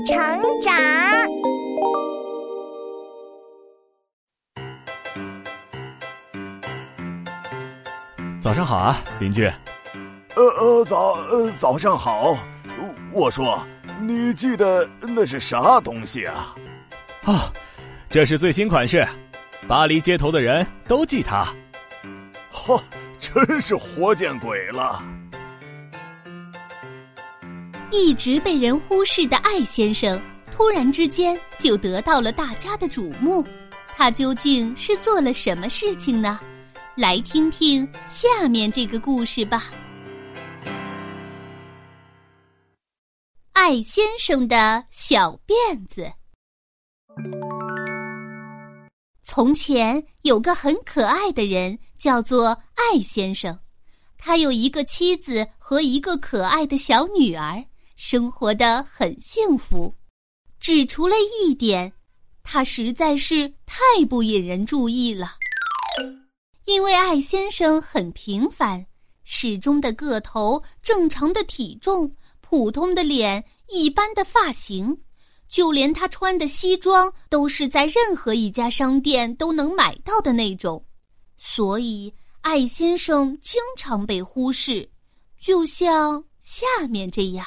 成长。早上好啊，邻居。呃呃，早呃早上好。我说，你记得那是啥东西啊？啊，这是最新款式，巴黎街头的人都记它。哈，真是活见鬼了！一直被人忽视的艾先生，突然之间就得到了大家的瞩目。他究竟是做了什么事情呢？来听听下面这个故事吧。艾先生的小辫子。从前有个很可爱的人，叫做艾先生。他有一个妻子和一个可爱的小女儿，生活的很幸福。只除了一点，他实在是太不引人注意了。因为艾先生很平凡，始终的个头，正常的体重，普通的脸，一般的发型，就连他穿的西装都是在任何一家商店都能买到的那种，所以艾先生经常被忽视，就像下面这样。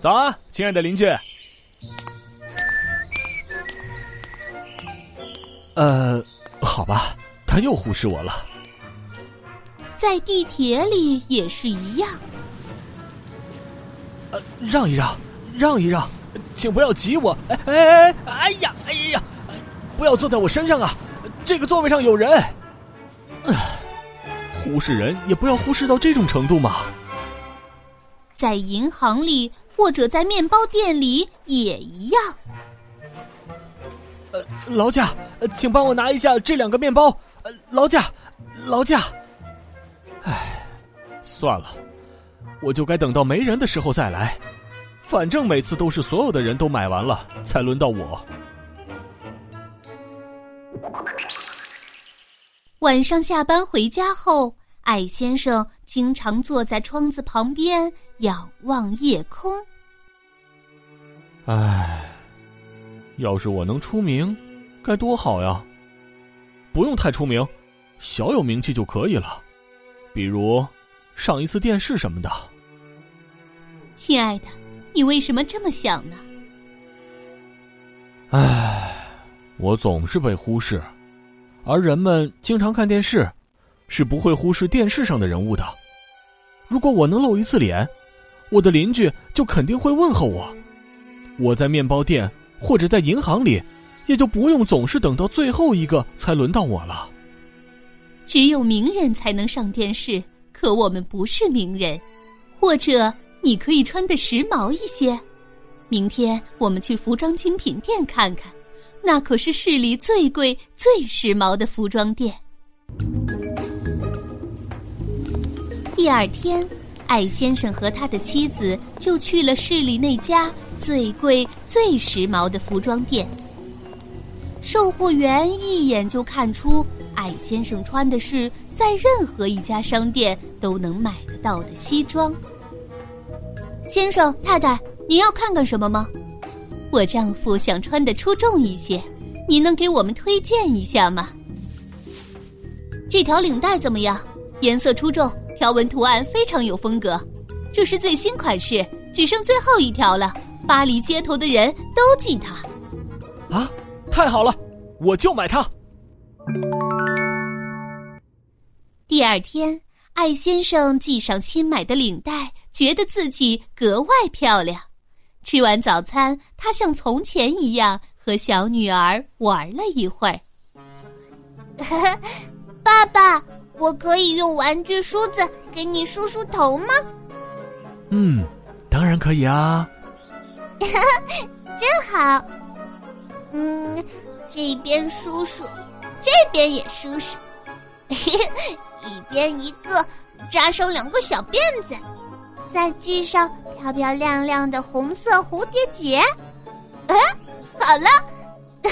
早啊，亲爱的邻居。呃，好吧，他又忽视我了。在地铁里也是一样。呃，让一让，让一让，请不要挤我！哎哎哎，哎呀，哎呀，不要坐在我身上啊！这个座位上有人。唉，忽视人也不要忽视到这种程度嘛。在银行里或者在面包店里也一样。呃，劳驾，请帮我拿一下这两个面包。呃，劳驾，劳驾。唉，算了，我就该等到没人的时候再来。反正每次都是所有的人都买完了，才轮到我。晚上下班回家后，艾先生经常坐在窗子旁边仰望夜空。唉。要是我能出名，该多好呀！不用太出名，小有名气就可以了。比如上一次电视什么的。亲爱的，你为什么这么想呢？唉，我总是被忽视，而人们经常看电视，是不会忽视电视上的人物的。如果我能露一次脸，我的邻居就肯定会问候我。我在面包店。或者在银行里，也就不用总是等到最后一个才轮到我了。只有名人才能上电视，可我们不是名人。或者你可以穿的时髦一些。明天我们去服装精品店看看，那可是市里最贵、最时髦的服装店。第二天，艾先生和他的妻子就去了市里那家。最贵、最时髦的服装店，售货员一眼就看出艾先生穿的是在任何一家商店都能买得到的西装。先生、太太，您要看看什么吗？我丈夫想穿的出众一些，你能给我们推荐一下吗？这条领带怎么样？颜色出众，条纹图案非常有风格。这是最新款式，只剩最后一条了。巴黎街头的人都记它，啊，太好了，我就买它。第二天，艾先生系上新买的领带，觉得自己格外漂亮。吃完早餐，他像从前一样和小女儿玩了一会儿。爸爸，我可以用玩具梳子给你梳梳头吗？嗯，当然可以啊。真好，嗯，这边梳梳，这边也梳梳，一边一个，扎上两个小辫子，再系上漂漂亮亮的红色蝴蝶结。嗯，好了，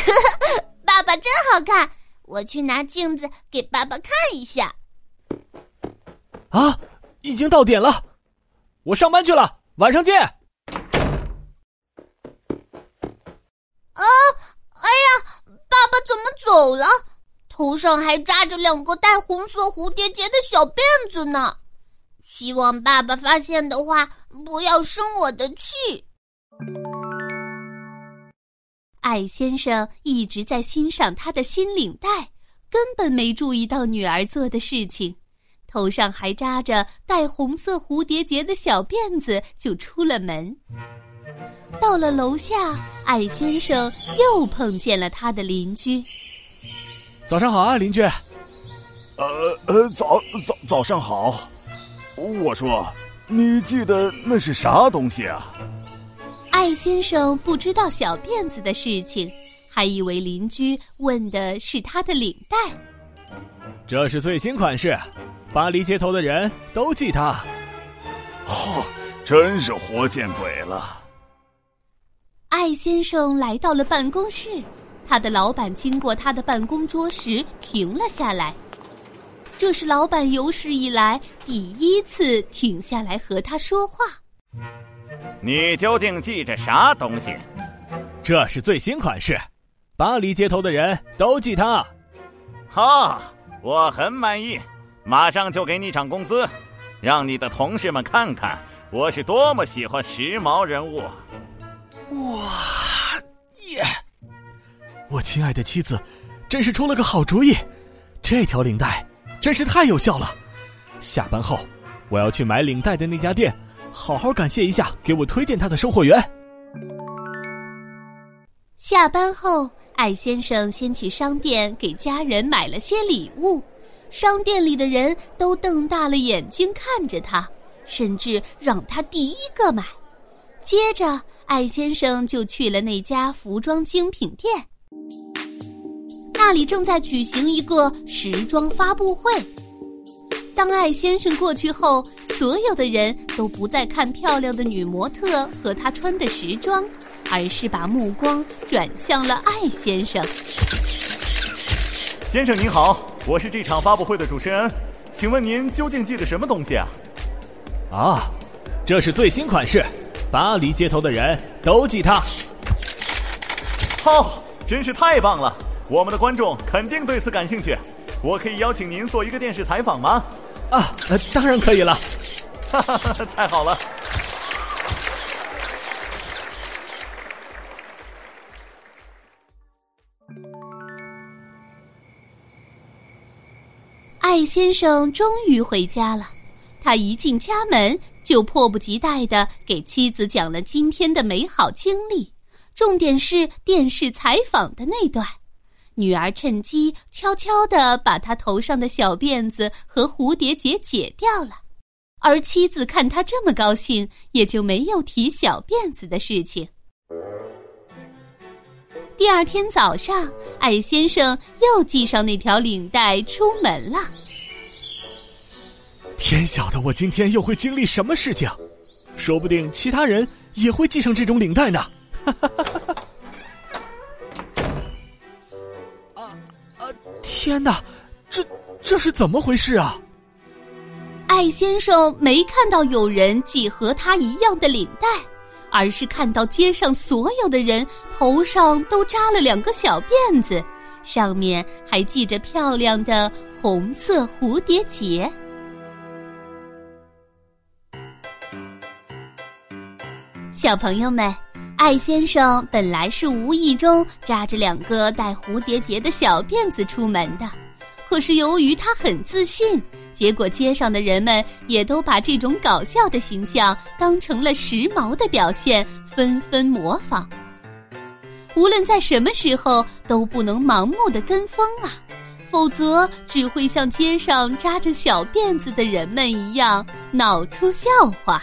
爸爸真好看，我去拿镜子给爸爸看一下。啊，已经到点了，我上班去了，晚上见。啊！哎呀，爸爸怎么走了？头上还扎着两个带红色蝴蝶结的小辫子呢。希望爸爸发现的话，不要生我的气。艾先生一直在欣赏他的新领带，根本没注意到女儿做的事情。头上还扎着带红色蝴蝶结的小辫子，就出了门。到了楼下，艾先生又碰见了他的邻居。早上好啊，邻居。呃呃，早早早上好。我说，你记得那是啥东西啊？艾先生不知道小辫子的事情，还以为邻居问的是他的领带。这是最新款式，巴黎街头的人都记它。哦，真是活见鬼了！艾先生来到了办公室，他的老板经过他的办公桌时停了下来。这是老板有史以来第一次停下来和他说话。你究竟记着啥东西？这是最新款式，巴黎街头的人都记它。好，我很满意，马上就给你涨工资，让你的同事们看看我是多么喜欢时髦人物。哇耶！我亲爱的妻子，真是出了个好主意，这条领带。真是太有效了！下班后，我要去买领带的那家店，好好感谢一下给我推荐他的售货员。下班后，艾先生先去商店给家人买了些礼物，商店里的人都瞪大了眼睛看着他，甚至让他第一个买。接着，艾先生就去了那家服装精品店。那里正在举行一个时装发布会。当艾先生过去后，所有的人都不再看漂亮的女模特和她穿的时装，而是把目光转向了艾先生。先生您好，我是这场发布会的主持人，请问您究竟记得什么东西啊？啊，这是最新款式，巴黎街头的人都记它。好，真是太棒了！我们的观众肯定对此感兴趣，我可以邀请您做一个电视采访吗？啊，当然可以了。哈哈，太好了！艾先生终于回家了，他一进家门就迫不及待的给妻子讲了今天的美好经历，重点是电视采访的那段。女儿趁机悄悄地把他头上的小辫子和蝴蝶结解掉了，而妻子看他这么高兴，也就没有提小辫子的事情。第二天早上，艾先生又系上那条领带出门了。天晓得我今天又会经历什么事情，说不定其他人也会系上这种领带呢。哈哈哈哈哈。天哪，这这是怎么回事啊？艾先生没看到有人系和他一样的领带，而是看到街上所有的人头上都扎了两个小辫子，上面还系着漂亮的红色蝴蝶结。小朋友们。艾先生本来是无意中扎着两个带蝴蝶结的小辫子出门的，可是由于他很自信，结果街上的人们也都把这种搞笑的形象当成了时髦的表现，纷纷模仿。无论在什么时候，都不能盲目的跟风啊，否则只会像街上扎着小辫子的人们一样闹出笑话。